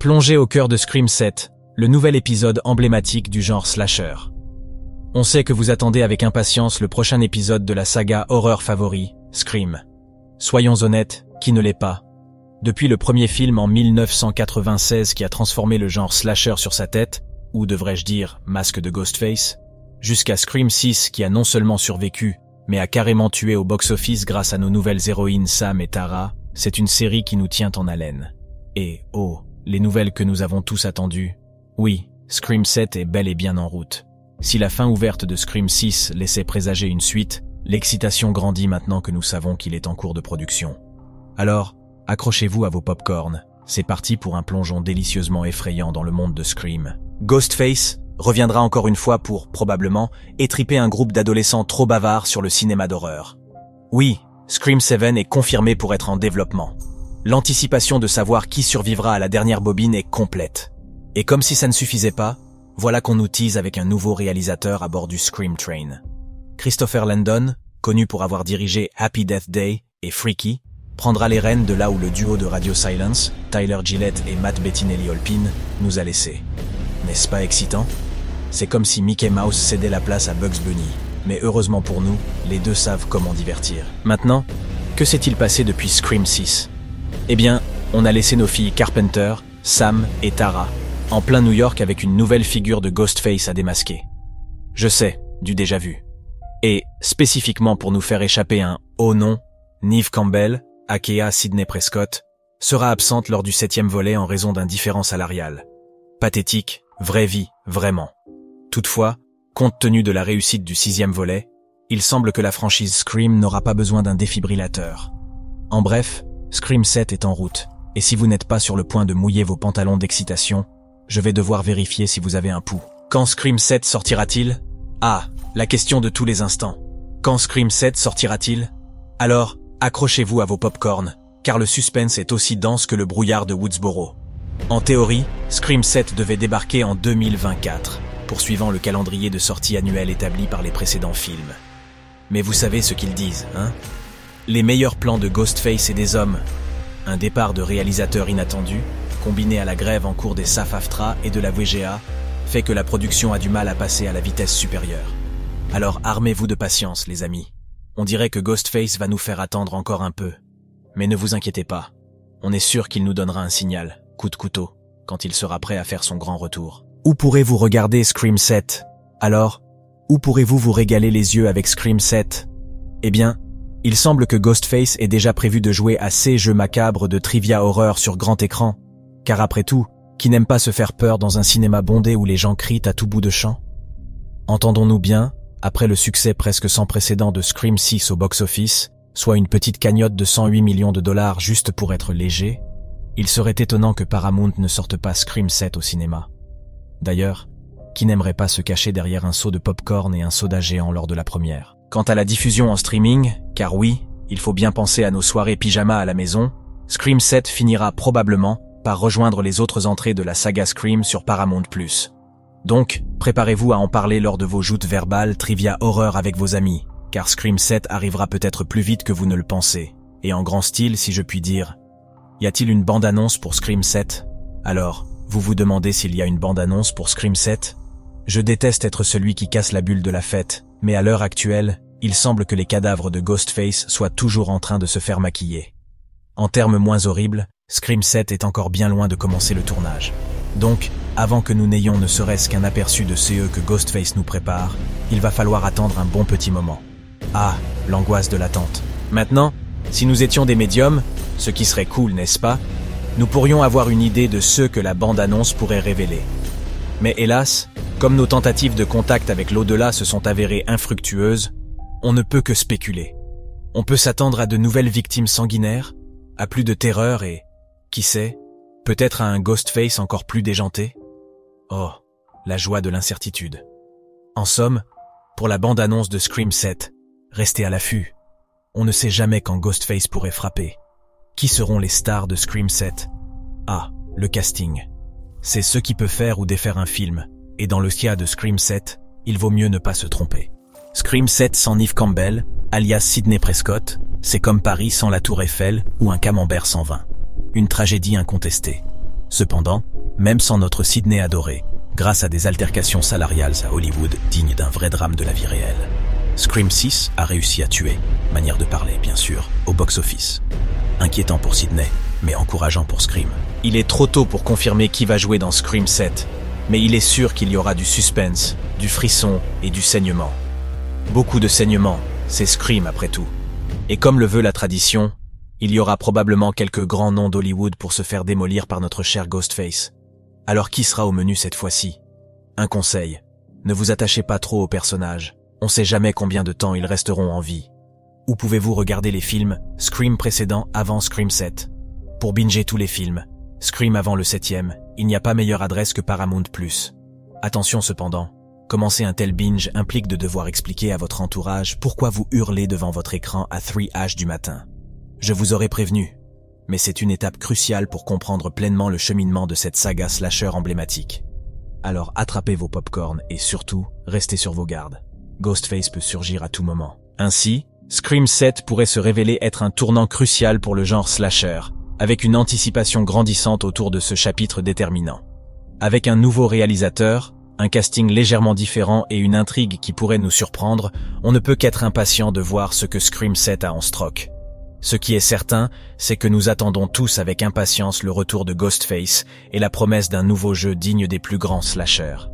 Plongez au cœur de Scream 7, le nouvel épisode emblématique du genre slasher. On sait que vous attendez avec impatience le prochain épisode de la saga horreur favori, Scream. Soyons honnêtes, qui ne l'est pas? Depuis le premier film en 1996 qui a transformé le genre slasher sur sa tête, ou devrais-je dire masque de Ghostface, jusqu'à Scream 6 qui a non seulement survécu, mais a carrément tué au box-office grâce à nos nouvelles héroïnes Sam et Tara, c'est une série qui nous tient en haleine. Et, oh, les nouvelles que nous avons tous attendues. Oui, Scream 7 est bel et bien en route. Si la fin ouverte de Scream 6 laissait présager une suite, l'excitation grandit maintenant que nous savons qu'il est en cours de production. Alors, accrochez-vous à vos pop-corns. C'est parti pour un plongeon délicieusement effrayant dans le monde de Scream. Ghostface reviendra encore une fois pour, probablement, étriper un groupe d'adolescents trop bavards sur le cinéma d'horreur. Oui, Scream 7 est confirmé pour être en développement. L'anticipation de savoir qui survivra à la dernière bobine est complète. Et comme si ça ne suffisait pas, voilà qu'on nous tease avec un nouveau réalisateur à bord du Scream Train. Christopher Landon, connu pour avoir dirigé Happy Death Day et Freaky, prendra les rênes de là où le duo de Radio Silence, Tyler Gillette et Matt Bettinelli-Olpin, nous a laissés. N'est-ce pas excitant? C'est comme si Mickey Mouse cédait la place à Bugs Bunny. Mais heureusement pour nous, les deux savent comment divertir. Maintenant, que s'est-il passé depuis Scream 6 Eh bien, on a laissé nos filles Carpenter, Sam et Tara en plein New York avec une nouvelle figure de Ghostface à démasquer. Je sais, du déjà vu. Et, spécifiquement pour nous faire échapper un « oh non », Neve Campbell, Akea Sidney Prescott, sera absente lors du septième volet en raison d'un différent salarial. Pathétique, vraie vie, vraiment. Toutefois, compte tenu de la réussite du sixième volet, il semble que la franchise Scream n'aura pas besoin d'un défibrillateur. En bref, Scream 7 est en route, et si vous n'êtes pas sur le point de mouiller vos pantalons d'excitation, je vais devoir vérifier si vous avez un pouls. Quand Scream 7 sortira-t-il? Ah, la question de tous les instants. Quand Scream 7 sortira-t-il? Alors, accrochez-vous à vos pop-corns, car le suspense est aussi dense que le brouillard de Woodsboro. En théorie, Scream 7 devait débarquer en 2024, poursuivant le calendrier de sortie annuel établi par les précédents films. Mais vous savez ce qu'ils disent, hein? Les meilleurs plans de Ghostface et des hommes, un départ de réalisateurs inattendus, combiné à la grève en cours des SAF-AFTRA et de la VGA, fait que la production a du mal à passer à la vitesse supérieure. Alors armez-vous de patience, les amis. On dirait que Ghostface va nous faire attendre encore un peu. Mais ne vous inquiétez pas. On est sûr qu'il nous donnera un signal, coup de couteau, quand il sera prêt à faire son grand retour. Où pourrez-vous regarder Scream 7 Alors, où pourrez-vous vous régaler les yeux avec Scream 7 Eh bien, il semble que Ghostface ait déjà prévu de jouer à ces jeux macabres de trivia horreur sur grand écran, car après tout, qui n'aime pas se faire peur dans un cinéma bondé où les gens crient à tout bout de champ? Entendons-nous bien, après le succès presque sans précédent de Scream 6 au box-office, soit une petite cagnotte de 108 millions de dollars juste pour être léger, il serait étonnant que Paramount ne sorte pas Scream 7 au cinéma. D'ailleurs, qui n'aimerait pas se cacher derrière un seau de popcorn et un soda géant lors de la première? Quant à la diffusion en streaming, car oui, il faut bien penser à nos soirées pyjama à la maison, Scream 7 finira probablement par rejoindre les autres entrées de la saga Scream sur Paramount+. Donc, préparez-vous à en parler lors de vos joutes verbales trivia horreur avec vos amis, car Scream 7 arrivera peut-être plus vite que vous ne le pensez, et en grand style si je puis dire. Y a-t-il une bande-annonce pour Scream 7 Alors, vous vous demandez s'il y a une bande-annonce pour Scream 7 Je déteste être celui qui casse la bulle de la fête, mais à l'heure actuelle, il semble que les cadavres de Ghostface soient toujours en train de se faire maquiller. En termes moins horribles, Scream 7 est encore bien loin de commencer le tournage. Donc, avant que nous n'ayons ne serait-ce qu'un aperçu de CE que Ghostface nous prépare, il va falloir attendre un bon petit moment. Ah, l'angoisse de l'attente. Maintenant, si nous étions des médiums, ce qui serait cool, n'est-ce pas? Nous pourrions avoir une idée de ce que la bande-annonce pourrait révéler. Mais hélas, comme nos tentatives de contact avec l'au-delà se sont avérées infructueuses, on ne peut que spéculer. On peut s'attendre à de nouvelles victimes sanguinaires, à plus de terreur et, qui sait, peut-être à un Ghostface encore plus déjanté Oh, la joie de l'incertitude. En somme, pour la bande-annonce de Scream 7, restez à l'affût. On ne sait jamais quand Ghostface pourrait frapper. Qui seront les stars de Scream 7 Ah, le casting. C'est ce qui peut faire ou défaire un film, et dans le cas de Scream 7, il vaut mieux ne pas se tromper. Scream 7 sans Neve Campbell, alias Sidney Prescott, c'est comme Paris sans la tour Eiffel ou un camembert sans vin une tragédie incontestée. Cependant, même sans notre Sydney adoré, grâce à des altercations salariales à Hollywood dignes d'un vrai drame de la vie réelle, Scream 6 a réussi à tuer, manière de parler bien sûr, au box-office. Inquiétant pour Sydney, mais encourageant pour Scream. Il est trop tôt pour confirmer qui va jouer dans Scream 7, mais il est sûr qu'il y aura du suspense, du frisson et du saignement. Beaucoup de saignement, c'est Scream après tout. Et comme le veut la tradition, il y aura probablement quelques grands noms d'Hollywood pour se faire démolir par notre cher Ghostface. Alors qui sera au menu cette fois-ci? Un conseil, ne vous attachez pas trop aux personnages, on sait jamais combien de temps ils resteront en vie. Où pouvez-vous regarder les films Scream précédent avant Scream 7 Pour binger tous les films, Scream avant le septième, il n'y a pas meilleure adresse que Paramount+. Attention cependant, commencer un tel binge implique de devoir expliquer à votre entourage pourquoi vous hurlez devant votre écran à 3H du matin. Je vous aurais prévenu, mais c'est une étape cruciale pour comprendre pleinement le cheminement de cette saga slasher emblématique. Alors attrapez vos popcorns et surtout, restez sur vos gardes. Ghostface peut surgir à tout moment. Ainsi, Scream 7 pourrait se révéler être un tournant crucial pour le genre slasher, avec une anticipation grandissante autour de ce chapitre déterminant. Avec un nouveau réalisateur, un casting légèrement différent et une intrigue qui pourrait nous surprendre, on ne peut qu'être impatient de voir ce que Scream 7 a en stroke. Ce qui est certain, c'est que nous attendons tous avec impatience le retour de Ghostface et la promesse d'un nouveau jeu digne des plus grands slashers.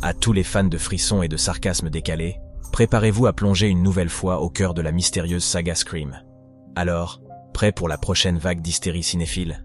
À tous les fans de frissons et de sarcasme décalé, préparez-vous à plonger une nouvelle fois au cœur de la mystérieuse saga Scream. Alors, prêt pour la prochaine vague d'hystérie cinéphile